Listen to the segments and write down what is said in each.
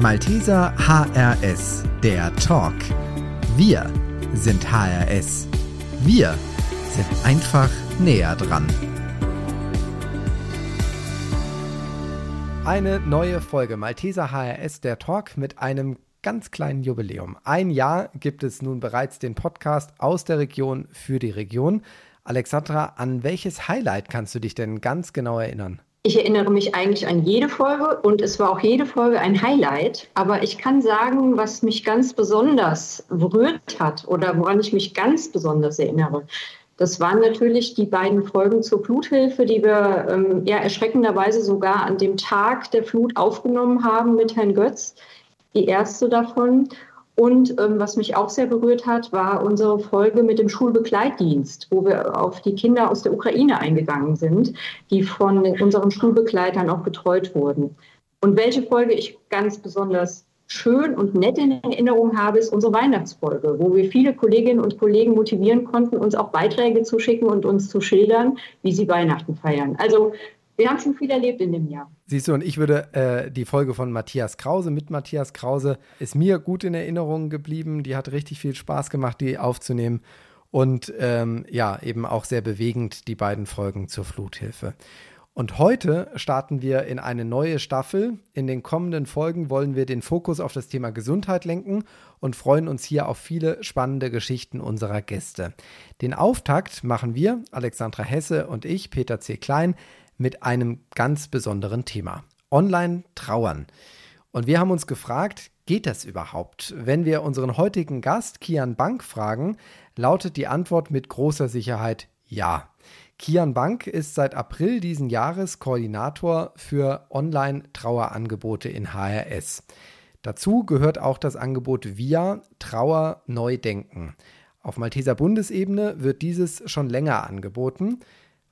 Malteser HRS, der Talk. Wir sind HRS. Wir sind einfach näher dran. Eine neue Folge Malteser HRS, der Talk mit einem ganz kleinen Jubiläum. Ein Jahr gibt es nun bereits den Podcast aus der Region für die Region. Alexandra, an welches Highlight kannst du dich denn ganz genau erinnern? Ich erinnere mich eigentlich an jede Folge und es war auch jede Folge ein Highlight. Aber ich kann sagen, was mich ganz besonders berührt hat oder woran ich mich ganz besonders erinnere. Das waren natürlich die beiden Folgen zur Fluthilfe, die wir ähm, ja erschreckenderweise sogar an dem Tag der Flut aufgenommen haben mit Herrn Götz. Die erste davon. Und ähm, was mich auch sehr berührt hat, war unsere Folge mit dem Schulbegleitdienst, wo wir auf die Kinder aus der Ukraine eingegangen sind, die von unseren Schulbegleitern auch betreut wurden. Und welche Folge ich ganz besonders schön und nett in Erinnerung habe, ist unsere Weihnachtsfolge, wo wir viele Kolleginnen und Kollegen motivieren konnten, uns auch Beiträge zu schicken und uns zu schildern, wie sie Weihnachten feiern. Also wir haben schon viel erlebt in dem Jahr. Siehst du, und ich würde äh, die Folge von Matthias Krause mit Matthias Krause ist mir gut in Erinnerung geblieben. Die hat richtig viel Spaß gemacht, die aufzunehmen. Und ähm, ja, eben auch sehr bewegend, die beiden Folgen zur Fluthilfe. Und heute starten wir in eine neue Staffel. In den kommenden Folgen wollen wir den Fokus auf das Thema Gesundheit lenken und freuen uns hier auf viele spannende Geschichten unserer Gäste. Den Auftakt machen wir, Alexandra Hesse und ich, Peter C. Klein, mit einem ganz besonderen Thema. Online trauern. Und wir haben uns gefragt, geht das überhaupt? Wenn wir unseren heutigen Gast Kian Bank fragen, lautet die Antwort mit großer Sicherheit ja. Kian Bank ist seit April diesen Jahres Koordinator für Online-Trauerangebote in HRS. Dazu gehört auch das Angebot VIA Trauer Neu Denken. Auf Malteser Bundesebene wird dieses schon länger angeboten.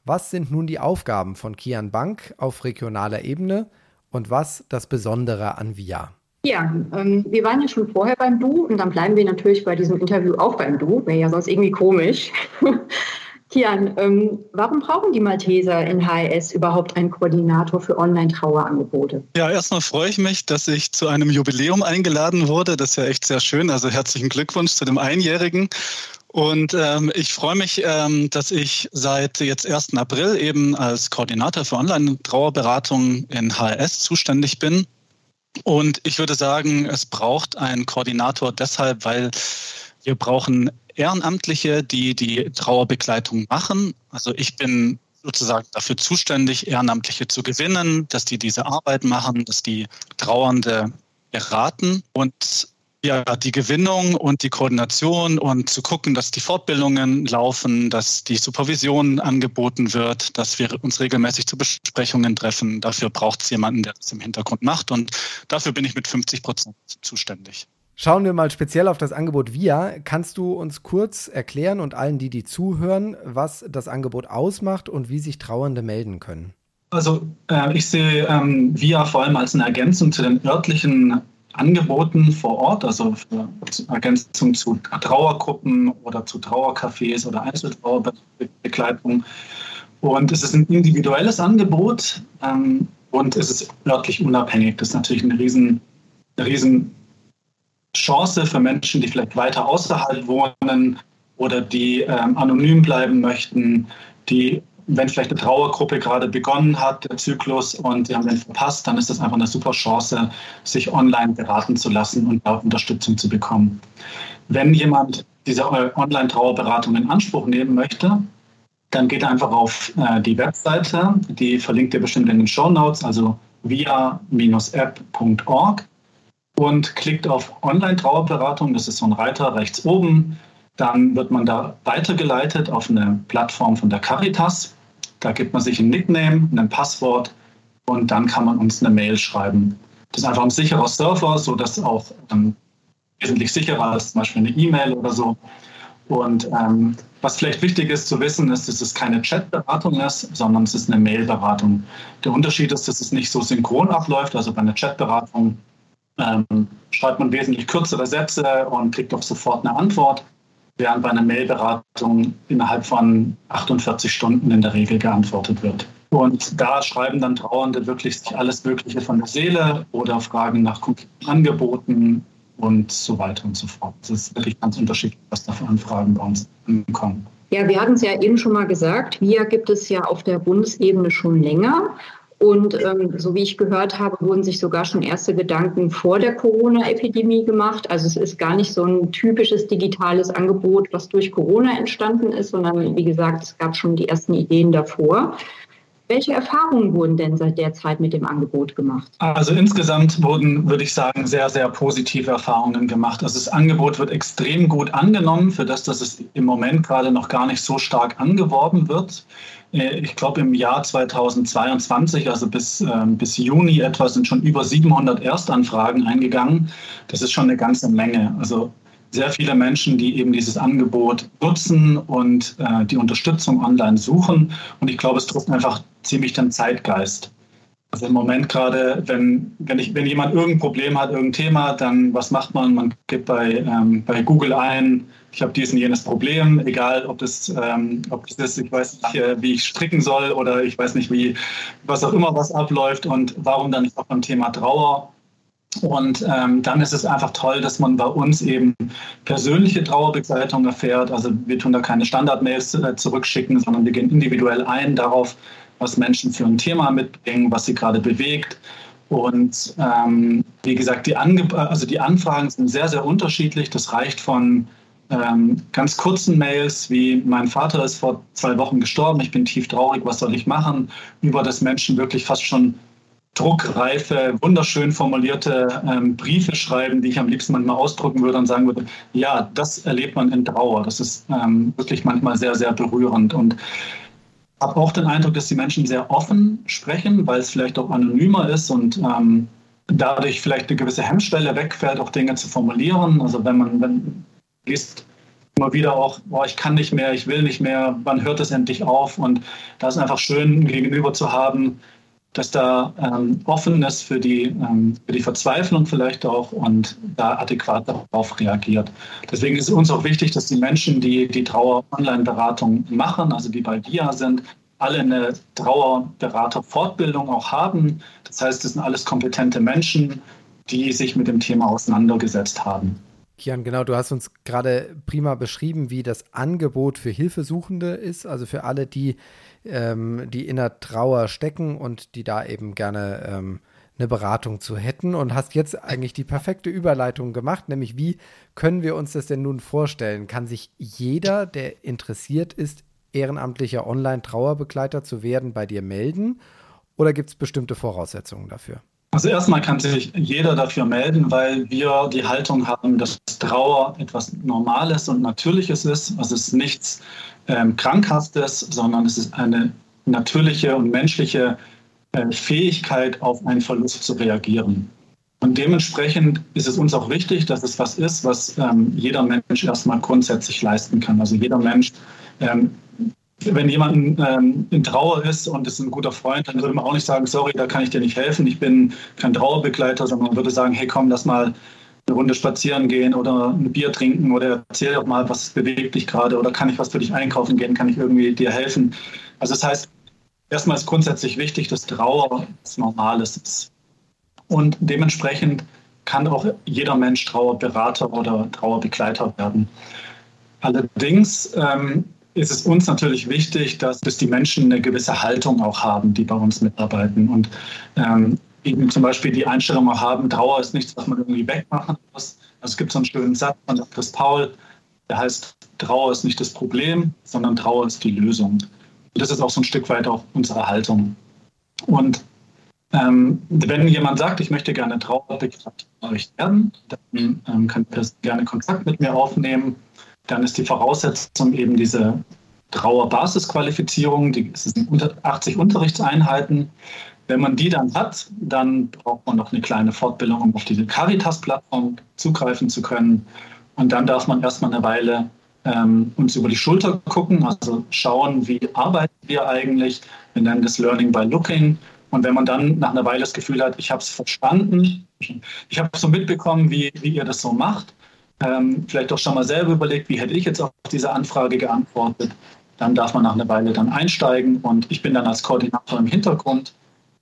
Was sind nun die Aufgaben von Kian Bank auf regionaler Ebene und was das Besondere an VIA? Ja, ähm, wir waren ja schon vorher beim Du und dann bleiben wir natürlich bei diesem Interview auch beim Du. Wäre ja sonst irgendwie komisch. Kian, ähm, warum brauchen die Malteser in HRS überhaupt einen Koordinator für Online-Trauerangebote? Ja, erstmal freue ich mich, dass ich zu einem Jubiläum eingeladen wurde. Das ist ja echt sehr schön. Also herzlichen Glückwunsch zu dem Einjährigen. Und ähm, ich freue mich, ähm, dass ich seit jetzt 1. April eben als Koordinator für Online-Trauerberatung in HRS zuständig bin. Und ich würde sagen, es braucht einen Koordinator deshalb, weil wir brauchen Ehrenamtliche, die die Trauerbegleitung machen. Also ich bin sozusagen dafür zuständig, Ehrenamtliche zu gewinnen, dass die diese Arbeit machen, dass die Trauernde beraten. Und ja, die Gewinnung und die Koordination und zu gucken, dass die Fortbildungen laufen, dass die Supervision angeboten wird, dass wir uns regelmäßig zu Besprechungen treffen. Dafür braucht es jemanden, der das im Hintergrund macht und dafür bin ich mit 50 Prozent zuständig. Schauen wir mal speziell auf das Angebot VIA. Kannst du uns kurz erklären und allen, die die zuhören, was das Angebot ausmacht und wie sich Trauernde melden können? Also äh, ich sehe ähm, VIA vor allem als eine Ergänzung zu den örtlichen Angeboten vor Ort, also für Ergänzung zu Trauergruppen oder zu Trauercafés oder Einzeltrauerbegleitung. Und es ist ein individuelles Angebot ähm, und es ist örtlich unabhängig. Das ist natürlich eine riesen, eine riesen Chance für Menschen, die vielleicht weiter außerhalb wohnen oder die ähm, anonym bleiben möchten, die wenn vielleicht eine Trauergruppe gerade begonnen hat, der Zyklus, und sie haben den verpasst, dann ist das einfach eine super Chance, sich online beraten zu lassen und da Unterstützung zu bekommen. Wenn jemand diese Online-Trauerberatung in Anspruch nehmen möchte, dann geht einfach auf äh, die Webseite, die verlinkt ihr bestimmt in den Show Notes, also via-app.org und klickt auf Online-Trauerberatung. Das ist so ein Reiter rechts oben. Dann wird man da weitergeleitet auf eine Plattform von der Caritas. Da gibt man sich ein Nickname, ein Passwort und dann kann man uns eine Mail schreiben. Das ist einfach ein sicherer Server, sodass auch ähm, wesentlich sicherer als zum Beispiel eine E-Mail oder so. Und ähm, was vielleicht wichtig ist zu wissen, ist, dass es keine Chatberatung ist, sondern es ist eine Mailberatung. Der Unterschied ist, dass es nicht so synchron abläuft. Also bei einer Chatberatung ähm, schreibt man wesentlich kürzere Sätze und kriegt auch sofort eine Antwort während bei einer Mailberatung innerhalb von 48 Stunden in der Regel geantwortet wird. Und da schreiben dann Trauernde wirklich sich alles Mögliche von der Seele oder fragen nach Angeboten und so weiter und so fort. Das ist wirklich ganz unterschiedlich, was da für Anfragen bei uns kommen. Ja, wir hatten es ja eben schon mal gesagt, VIA gibt es ja auf der Bundesebene schon länger. Und ähm, so wie ich gehört habe, wurden sich sogar schon erste Gedanken vor der Corona-Epidemie gemacht. Also es ist gar nicht so ein typisches digitales Angebot, was durch Corona entstanden ist, sondern wie gesagt, es gab schon die ersten Ideen davor. Welche Erfahrungen wurden denn seit der Zeit mit dem Angebot gemacht? Also insgesamt wurden, würde ich sagen, sehr, sehr positive Erfahrungen gemacht. Also das Angebot wird extrem gut angenommen, für das, dass es im Moment gerade noch gar nicht so stark angeworben wird. Äh, ich glaube, im Jahr 2022, also bis, äh, bis Juni etwa, sind schon über 700 Erstanfragen eingegangen. Das ist schon eine ganze Menge. Also sehr viele Menschen, die eben dieses Angebot nutzen und äh, die Unterstützung online suchen. Und ich glaube, es trifft einfach ziemlich den Zeitgeist. Also im Moment gerade, wenn, wenn, ich, wenn jemand irgendein Problem hat, irgendein Thema, dann was macht man? Man gibt bei, ähm, bei Google ein, ich habe dies und jenes Problem, egal ob das, ähm, ob das ist, ich weiß nicht, äh, wie ich stricken soll oder ich weiß nicht, wie, was auch immer was abläuft und warum dann nicht auch beim Thema Trauer und ähm, dann ist es einfach toll, dass man bei uns eben persönliche Trauerbegleitung erfährt. Also wir tun da keine Standardmails äh, zurückschicken, sondern wir gehen individuell ein darauf, was Menschen für ein Thema mitbringen, was sie gerade bewegt. Und ähm, wie gesagt, die, Ange also die Anfragen sind sehr, sehr unterschiedlich. Das reicht von ähm, ganz kurzen Mails wie mein Vater ist vor zwei Wochen gestorben, ich bin tief traurig, was soll ich machen, über das Menschen wirklich fast schon druckreife, wunderschön formulierte ähm, Briefe schreiben, die ich am liebsten manchmal ausdrucken würde und sagen würde, ja, das erlebt man in Trauer. Das ist ähm, wirklich manchmal sehr, sehr berührend. Und habe auch den Eindruck, dass die Menschen sehr offen sprechen, weil es vielleicht auch anonymer ist und ähm, dadurch vielleicht eine gewisse Hemmschwelle wegfällt, auch Dinge zu formulieren. Also wenn man wenn, liest immer wieder auch, boah, ich kann nicht mehr, ich will nicht mehr, wann hört es endlich auf? Und da ist einfach schön, gegenüber zu haben, dass da ähm, Offenes für die, ähm, für die Verzweiflung vielleicht auch und da adäquat darauf reagiert. Deswegen ist es uns auch wichtig, dass die Menschen, die die Trauer-Online-Beratung machen, also die bei DIA sind, alle eine Trauerberater-Fortbildung auch haben. Das heißt, es sind alles kompetente Menschen, die sich mit dem Thema auseinandergesetzt haben. Kian, genau, du hast uns gerade prima beschrieben, wie das Angebot für Hilfesuchende ist, also für alle, die ähm, die in der Trauer stecken und die da eben gerne ähm, eine Beratung zu hätten und hast jetzt eigentlich die perfekte Überleitung gemacht, nämlich wie können wir uns das denn nun vorstellen? Kann sich jeder, der interessiert ist, ehrenamtlicher Online-Trauerbegleiter zu werden, bei dir melden oder gibt es bestimmte Voraussetzungen dafür? Also erstmal kann sich jeder dafür melden, weil wir die Haltung haben, dass Trauer etwas Normales und Natürliches ist. Also es ist nichts ähm, Krankhaftes, sondern es ist eine natürliche und menschliche äh, Fähigkeit, auf einen Verlust zu reagieren. Und dementsprechend ist es uns auch wichtig, dass es was ist, was ähm, jeder Mensch erstmal grundsätzlich leisten kann. Also jeder Mensch, ähm, wenn jemand ähm, in Trauer ist und ist ein guter Freund, dann würde man auch nicht sagen, sorry, da kann ich dir nicht helfen, ich bin kein Trauerbegleiter, sondern man würde sagen, hey komm, lass mal eine Runde spazieren gehen oder ein Bier trinken oder erzähl doch mal, was bewegt dich gerade oder kann ich was für dich einkaufen gehen, kann ich irgendwie dir helfen. Also das heißt, erstmal ist grundsätzlich wichtig, dass Trauer was Normales ist. Und dementsprechend kann auch jeder Mensch Trauerberater oder Trauerbegleiter werden. Allerdings ähm, ist es uns natürlich wichtig, dass, dass die Menschen eine gewisse Haltung auch haben, die bei uns mitarbeiten. Und ähm, eben zum Beispiel die Einstellung auch haben, Trauer ist nichts, was man irgendwie wegmachen muss. Also es gibt so einen schönen Satz von Chris Paul, der heißt, Trauer ist nicht das Problem, sondern Trauer ist die Lösung. Und das ist auch so ein Stück weit auch unsere Haltung. Und ähm, wenn jemand sagt, ich möchte gerne Trauerbegleiter werden, dann ähm, kann er gerne Kontakt mit mir aufnehmen. Dann ist die Voraussetzung eben diese Trauerbasisqualifizierung, die, sind 80 Unterrichtseinheiten. Wenn man die dann hat, dann braucht man noch eine kleine Fortbildung, um auf diese Caritas-Plattform zugreifen zu können. Und dann darf man erstmal eine Weile ähm, uns über die Schulter gucken, also schauen, wie arbeiten wir eigentlich. Wir nennen das Learning by Looking. Und wenn man dann nach einer Weile das Gefühl hat, ich habe es verstanden, ich habe so mitbekommen, wie, wie ihr das so macht, ähm, vielleicht auch schon mal selber überlegt, wie hätte ich jetzt auf diese Anfrage geantwortet, dann darf man nach einer Weile dann einsteigen und ich bin dann als Koordinator im Hintergrund.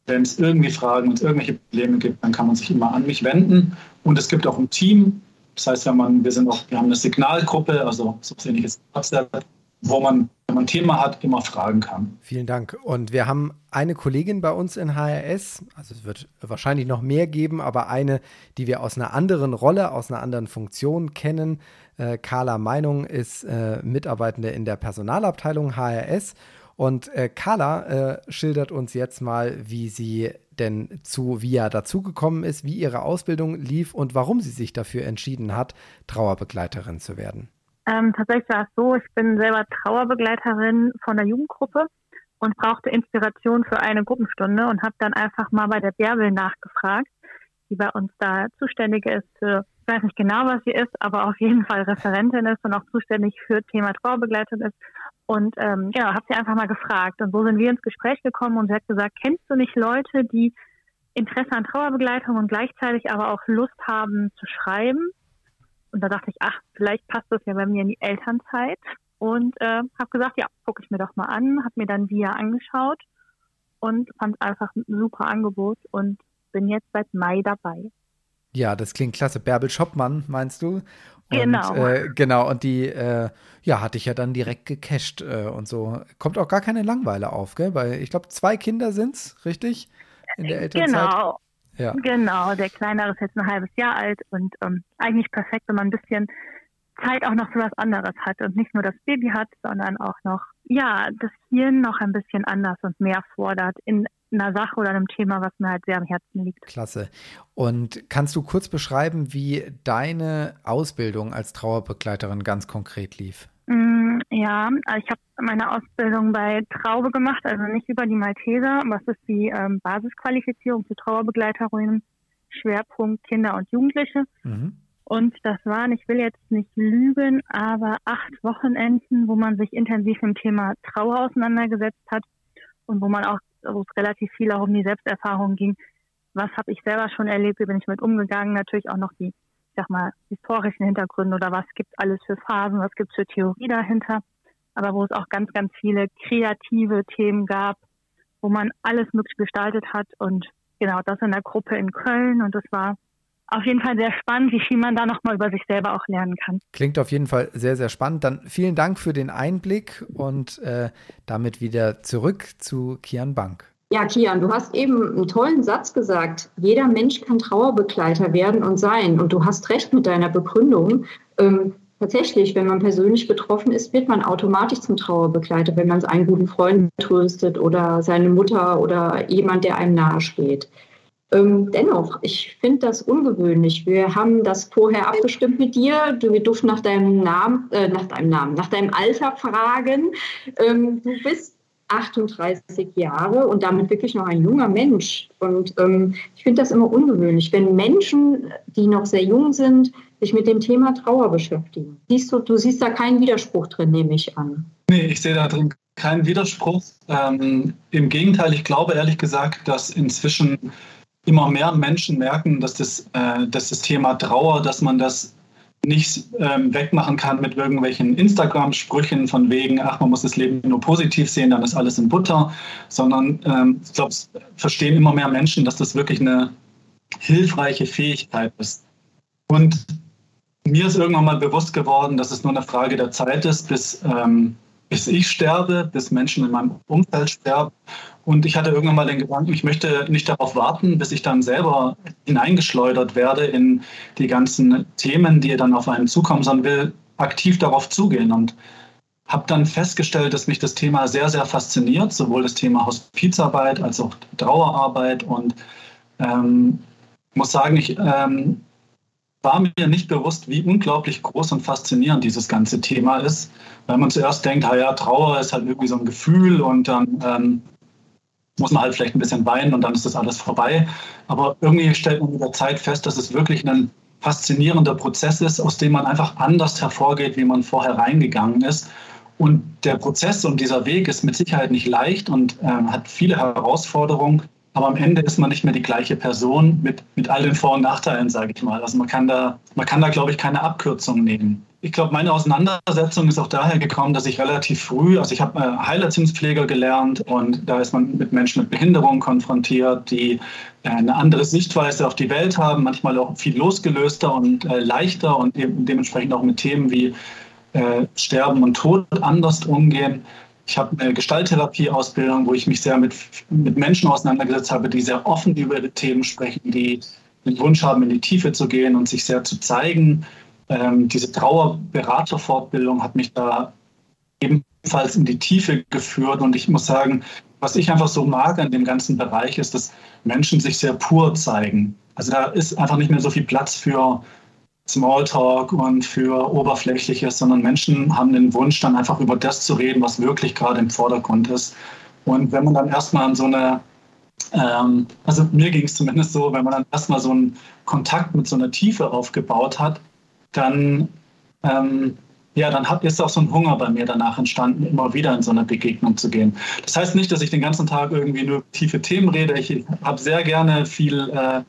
Wenn es irgendwie Fragen, es irgendwelche Probleme gibt, dann kann man sich immer an mich wenden. Und es gibt auch ein Team. Das heißt, wenn man, wir sind auch, wir haben eine Signalgruppe, also so ähnliches WhatsApp, wo man, wenn man ein Thema hat, immer fragen kann. Vielen Dank. Und wir haben eine Kollegin bei uns in HRS, also es wird wahrscheinlich noch mehr geben, aber eine, die wir aus einer anderen Rolle, aus einer anderen Funktion kennen. Äh, Carla Meinung ist äh, Mitarbeitende in der Personalabteilung HRS. Und äh, Carla äh, schildert uns jetzt mal, wie sie denn zu VIA dazugekommen ist, wie ihre Ausbildung lief und warum sie sich dafür entschieden hat, Trauerbegleiterin zu werden. Ähm, tatsächlich war es so, ich bin selber Trauerbegleiterin von der Jugendgruppe und brauchte Inspiration für eine Gruppenstunde und habe dann einfach mal bei der Bärbel nachgefragt, die bei uns da zuständig ist für, ich weiß nicht genau, was sie ist, aber auf jeden Fall Referentin ist und auch zuständig für Thema Trauerbegleitung ist. Und ähm, genau, habe sie einfach mal gefragt. Und so sind wir ins Gespräch gekommen und sie hat gesagt, kennst du nicht Leute, die Interesse an Trauerbegleitung und gleichzeitig aber auch Lust haben zu schreiben? Und da dachte ich, ach, vielleicht passt das ja bei mir in die Elternzeit. Und äh, habe gesagt, ja, gucke ich mir doch mal an, habe mir dann VIA angeschaut und fand einfach ein super Angebot und bin jetzt seit Mai dabei. Ja, das klingt klasse. Bärbel Schoppmann, meinst du? Und, genau. Äh, genau, und die, äh, ja, hatte ich ja dann direkt gecasht äh, und so. Kommt auch gar keine Langweile auf, gell? Weil ich glaube, zwei Kinder sind es, richtig? In der Elternzeit. Genau. Ja. Genau, der Kleinere ist jetzt ein halbes Jahr alt und ähm, eigentlich perfekt, wenn man ein bisschen Zeit auch noch für was anderes hat und nicht nur das Baby hat, sondern auch noch, ja, das Hirn noch ein bisschen anders und mehr fordert in einer Sache oder einem Thema, was mir halt sehr am Herzen liegt. Klasse. Und kannst du kurz beschreiben, wie deine Ausbildung als Trauerbegleiterin ganz konkret lief? Mm, ja, also ich habe meine Ausbildung bei Traube gemacht, also nicht über die Malteser. Was ist die ähm, Basisqualifizierung für Trauerbegleiterinnen? Schwerpunkt Kinder und Jugendliche. Mhm. Und das waren, ich will jetzt nicht lügen, aber acht Wochenenden, wo man sich intensiv mit dem Thema Trauer auseinandergesetzt hat und wo man auch, wo es relativ viel auch um die Selbsterfahrung ging. Was habe ich selber schon erlebt? Wie bin ich mit umgegangen? Natürlich auch noch die ich sag mal, historischen Hintergründen oder was gibt alles für Phasen, was gibt es für Theorie dahinter, aber wo es auch ganz, ganz viele kreative Themen gab, wo man alles möglich gestaltet hat und genau das in der Gruppe in Köln und das war auf jeden Fall sehr spannend, wie viel man da nochmal über sich selber auch lernen kann. Klingt auf jeden Fall sehr, sehr spannend. Dann vielen Dank für den Einblick und äh, damit wieder zurück zu Kian Bank. Ja, Kian, du hast eben einen tollen Satz gesagt. Jeder Mensch kann Trauerbegleiter werden und sein. Und du hast recht mit deiner Begründung. Ähm, tatsächlich, wenn man persönlich betroffen ist, wird man automatisch zum Trauerbegleiter, wenn man seinen guten Freund tröstet oder seine Mutter oder jemand, der einem nahesteht. Ähm, dennoch, ich finde das ungewöhnlich. Wir haben das vorher abgestimmt mit dir. Du, wir durften nach deinem Namen, äh, nach deinem Namen, nach deinem Alter fragen. Ähm, du bist 38 Jahre und damit wirklich noch ein junger Mensch. Und ähm, ich finde das immer ungewöhnlich, wenn Menschen, die noch sehr jung sind, sich mit dem Thema Trauer beschäftigen. Siehst du, du siehst da keinen Widerspruch drin, nehme ich an. Nee, ich sehe da drin keinen Widerspruch. Ähm, Im Gegenteil, ich glaube ehrlich gesagt, dass inzwischen immer mehr Menschen merken, dass das, äh, dass das Thema Trauer, dass man das nicht ähm, wegmachen kann mit irgendwelchen Instagram-Sprüchen von wegen, ach, man muss das Leben nur positiv sehen, dann ist alles in Butter, sondern ähm, ich glaube, es verstehen immer mehr Menschen, dass das wirklich eine hilfreiche Fähigkeit ist. Und mir ist irgendwann mal bewusst geworden, dass es nur eine Frage der Zeit ist, bis ähm, bis ich sterbe, bis Menschen in meinem Umfeld sterben. Und ich hatte irgendwann mal den Gedanken, ich möchte nicht darauf warten, bis ich dann selber hineingeschleudert werde in die ganzen Themen, die dann auf einen zukommen, sondern will aktiv darauf zugehen. Und habe dann festgestellt, dass mich das Thema sehr, sehr fasziniert, sowohl das Thema Hospizarbeit als auch Trauerarbeit. Und ähm, muss sagen, ich ähm, war mir nicht bewusst, wie unglaublich groß und faszinierend dieses ganze Thema ist, weil man zuerst denkt, ja, Trauer ist halt irgendwie so ein Gefühl und dann ähm, muss man halt vielleicht ein bisschen weinen und dann ist das alles vorbei. Aber irgendwie stellt man der Zeit fest, dass es wirklich ein faszinierender Prozess ist, aus dem man einfach anders hervorgeht, wie man vorher reingegangen ist. Und der Prozess und dieser Weg ist mit Sicherheit nicht leicht und äh, hat viele Herausforderungen. Aber am Ende ist man nicht mehr die gleiche Person mit, mit all den Vor- und Nachteilen, sage ich mal. Also man kann da, man kann da, glaube ich, keine Abkürzung nehmen. Ich glaube, meine Auseinandersetzung ist auch daher gekommen, dass ich relativ früh, also ich habe äh, Heilerziehungspfleger gelernt und da ist man mit Menschen mit Behinderung konfrontiert, die äh, eine andere Sichtweise auf die Welt haben, manchmal auch viel losgelöster und äh, leichter und dementsprechend auch mit Themen wie äh, Sterben und Tod anders umgehen. Ich habe eine Gestalttherapie-Ausbildung, wo ich mich sehr mit, mit Menschen auseinandergesetzt habe, die sehr offen über Themen sprechen, die den Wunsch haben, in die Tiefe zu gehen und sich sehr zu zeigen. Ähm, diese Trauerberaterfortbildung hat mich da ebenfalls in die Tiefe geführt. Und ich muss sagen, was ich einfach so mag an dem ganzen Bereich ist, dass Menschen sich sehr pur zeigen. Also da ist einfach nicht mehr so viel Platz für Smalltalk und für Oberflächliches, sondern Menschen haben den Wunsch, dann einfach über das zu reden, was wirklich gerade im Vordergrund ist. Und wenn man dann erstmal an so eine ähm, also mir ging es zumindest so, wenn man dann erstmal so einen Kontakt mit so einer Tiefe aufgebaut hat, dann, ähm, ja, dann hat, ist auch so ein Hunger bei mir danach entstanden, immer wieder in so eine Begegnung zu gehen. Das heißt nicht, dass ich den ganzen Tag irgendwie nur tiefe Themen rede. Ich habe sehr gerne viel, äh,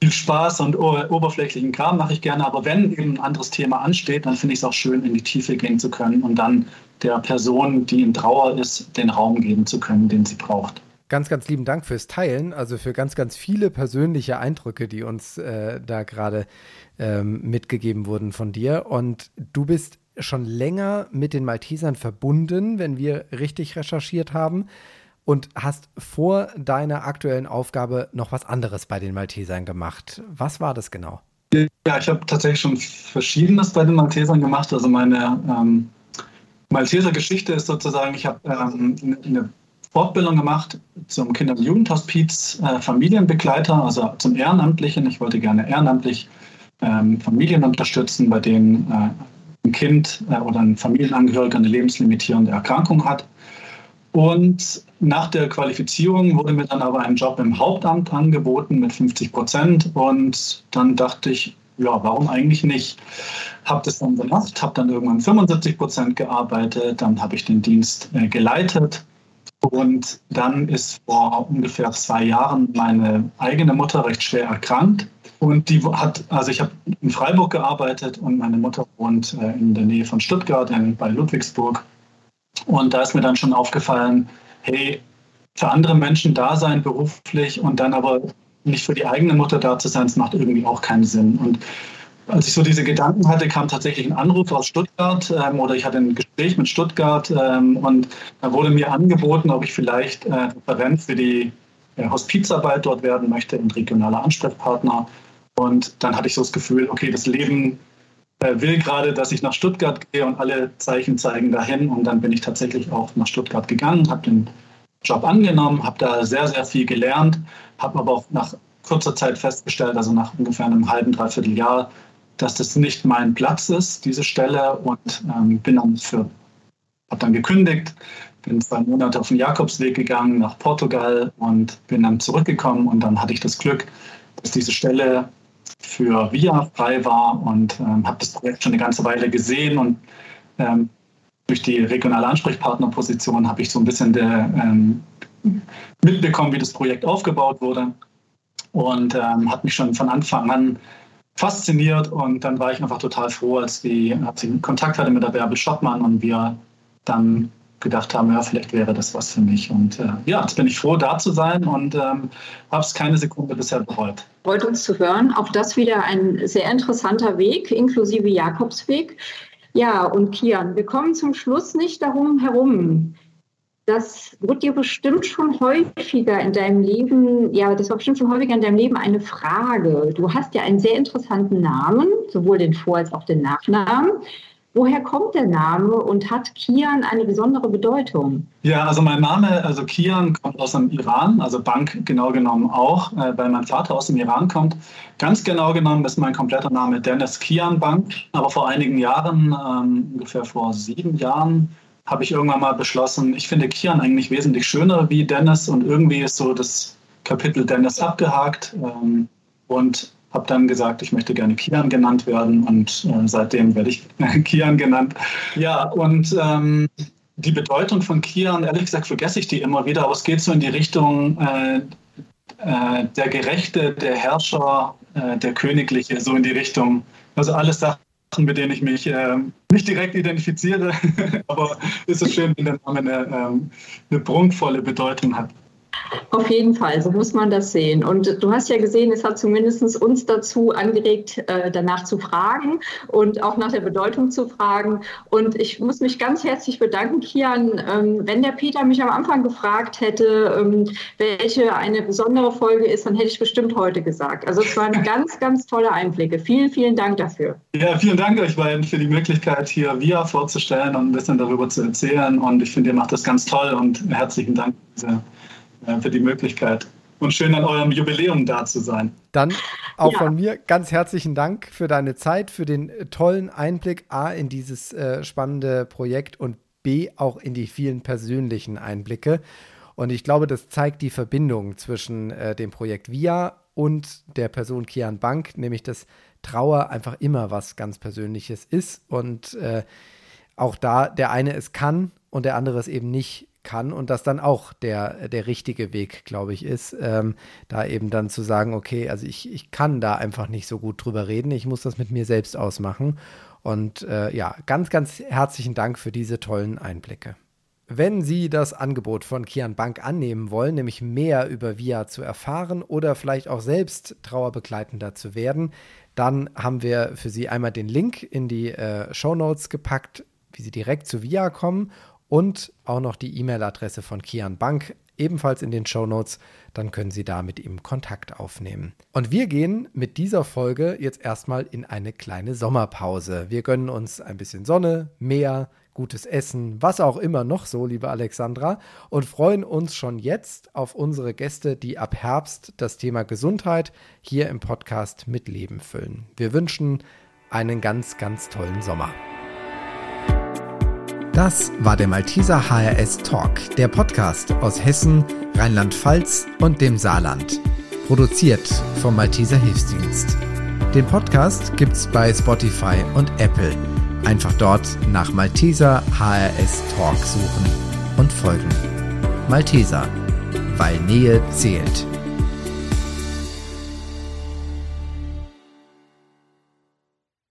viel Spaß und oberflächlichen Kram mache ich gerne. Aber wenn eben ein anderes Thema ansteht, dann finde ich es auch schön, in die Tiefe gehen zu können und dann der Person, die in Trauer ist, den Raum geben zu können, den sie braucht ganz, ganz lieben Dank fürs Teilen, also für ganz, ganz viele persönliche Eindrücke, die uns äh, da gerade ähm, mitgegeben wurden von dir. Und du bist schon länger mit den Maltesern verbunden, wenn wir richtig recherchiert haben. Und hast vor deiner aktuellen Aufgabe noch was anderes bei den Maltesern gemacht. Was war das genau? Ja, ich habe tatsächlich schon Verschiedenes bei den Maltesern gemacht. Also meine ähm, Malteser Geschichte ist sozusagen, ich habe ähm, eine Fortbildung gemacht zum Kinder- und Jugendhospiz äh, Familienbegleiter, also zum Ehrenamtlichen. Ich wollte gerne ehrenamtlich ähm, Familien unterstützen, bei denen äh, ein Kind äh, oder ein Familienangehöriger eine lebenslimitierende Erkrankung hat. Und nach der Qualifizierung wurde mir dann aber ein Job im Hauptamt angeboten mit 50 Prozent. Und dann dachte ich, ja, warum eigentlich nicht? Habe das dann gemacht, habe dann irgendwann 75 Prozent gearbeitet, dann habe ich den Dienst äh, geleitet und dann ist vor ungefähr zwei Jahren meine eigene Mutter recht schwer erkrankt. Und die hat, also ich habe in Freiburg gearbeitet und meine Mutter wohnt äh, in der Nähe von Stuttgart, bei Ludwigsburg. Und da ist mir dann schon aufgefallen, hey, für andere Menschen da sein beruflich und dann aber nicht für die eigene Mutter da zu sein, das macht irgendwie auch keinen Sinn. Und als ich so diese Gedanken hatte, kam tatsächlich ein Anruf aus Stuttgart ähm, oder ich hatte ein Gespräch mit Stuttgart ähm, und da wurde mir angeboten, ob ich vielleicht äh, Referent für die äh, Hospizarbeit dort werden möchte und regionaler Ansprechpartner. Und dann hatte ich so das Gefühl, okay, das Leben äh, will gerade, dass ich nach Stuttgart gehe und alle Zeichen zeigen dahin. Und dann bin ich tatsächlich auch nach Stuttgart gegangen, habe den Job angenommen, habe da sehr, sehr viel gelernt, habe aber auch nach kurzer Zeit festgestellt, also nach ungefähr einem halben, dreiviertel Jahr, dass das nicht mein Platz ist, diese Stelle, und ähm, bin dann für, habe dann gekündigt, bin zwei Monate auf den Jakobsweg gegangen nach Portugal und bin dann zurückgekommen und dann hatte ich das Glück, dass diese Stelle für VIA frei war und ähm, habe das Projekt schon eine ganze Weile gesehen und ähm, durch die regionale Ansprechpartnerposition habe ich so ein bisschen der, ähm, mitbekommen, wie das Projekt aufgebaut wurde und ähm, hat mich schon von Anfang an fasziniert und dann war ich einfach total froh, als ich Kontakt hatte mit der Bärbel Schottmann und wir dann gedacht haben, ja, vielleicht wäre das was für mich. Und äh, ja, jetzt bin ich froh, da zu sein und ähm, habe es keine Sekunde bisher bereut. Freut uns zu hören. Auch das wieder ein sehr interessanter Weg, inklusive Jakobsweg. Ja, und Kian, wir kommen zum Schluss nicht darum herum, das wird dir bestimmt schon häufiger in deinem Leben, ja, das war bestimmt schon häufiger in deinem Leben eine Frage. Du hast ja einen sehr interessanten Namen, sowohl den Vor- als auch den Nachnamen. Woher kommt der Name und hat Kian eine besondere Bedeutung? Ja, also mein Name, also Kian, kommt aus dem Iran, also Bank genau genommen auch, äh, weil mein Vater aus dem Iran kommt. Ganz genau genommen ist mein kompletter Name Dennis Kian Bank, aber vor einigen Jahren, ähm, ungefähr vor sieben Jahren, habe ich irgendwann mal beschlossen, ich finde Kian eigentlich wesentlich schöner wie Dennis und irgendwie ist so das Kapitel Dennis abgehakt ähm, und habe dann gesagt, ich möchte gerne Kian genannt werden und äh, seitdem werde ich Kian genannt. Ja, und ähm, die Bedeutung von Kian, ehrlich gesagt, vergesse ich die immer wieder, aber es geht so in die Richtung äh, äh, der Gerechte, der Herrscher, äh, der Königliche, so in die Richtung. Also alles Sachen, mit denen ich mich äh, nicht direkt identifiziere, aber es ist schön, wenn der Name eine, ähm, eine prunkvolle Bedeutung hat. Auf jeden Fall, so muss man das sehen. Und du hast ja gesehen, es hat zumindest uns dazu angeregt, äh, danach zu fragen und auch nach der Bedeutung zu fragen. Und ich muss mich ganz herzlich bedanken, Kian. Ähm, wenn der Peter mich am Anfang gefragt hätte, ähm, welche eine besondere Folge ist, dann hätte ich bestimmt heute gesagt. Also es waren ganz, ganz tolle Einblicke. Vielen, vielen Dank dafür. Ja, vielen Dank euch beiden für die Möglichkeit, hier VIA vorzustellen und ein bisschen darüber zu erzählen. Und ich finde, ihr macht das ganz toll und herzlichen Dank für die Möglichkeit. Und schön an eurem Jubiläum da zu sein. Dann auch ja. von mir ganz herzlichen Dank für deine Zeit, für den äh, tollen Einblick A in dieses äh, spannende Projekt und B auch in die vielen persönlichen Einblicke. Und ich glaube, das zeigt die Verbindung zwischen äh, dem Projekt VIA und der Person Kian Bank, nämlich dass Trauer einfach immer was ganz Persönliches ist und äh, auch da der eine es kann und der andere es eben nicht kann und das dann auch der, der richtige Weg, glaube ich, ist, ähm, da eben dann zu sagen, okay, also ich, ich kann da einfach nicht so gut drüber reden, ich muss das mit mir selbst ausmachen. Und äh, ja, ganz, ganz herzlichen Dank für diese tollen Einblicke. Wenn Sie das Angebot von Kian Bank annehmen wollen, nämlich mehr über VIA zu erfahren oder vielleicht auch selbst Trauerbegleitender zu werden, dann haben wir für Sie einmal den Link in die äh, Show Notes gepackt, wie Sie direkt zu VIA kommen und auch noch die E-Mail-Adresse von Kian Bank, ebenfalls in den Show Notes. Dann können Sie da mit ihm Kontakt aufnehmen. Und wir gehen mit dieser Folge jetzt erstmal in eine kleine Sommerpause. Wir gönnen uns ein bisschen Sonne, Meer, gutes Essen, was auch immer noch so, liebe Alexandra, und freuen uns schon jetzt auf unsere Gäste, die ab Herbst das Thema Gesundheit hier im Podcast mit Leben füllen. Wir wünschen einen ganz, ganz tollen Sommer. Das war der Malteser HRS Talk, der Podcast aus Hessen, Rheinland-Pfalz und dem Saarland. Produziert vom Malteser Hilfsdienst. Den Podcast gibt's bei Spotify und Apple. Einfach dort nach Malteser HRS Talk suchen und folgen. Malteser, weil Nähe zählt.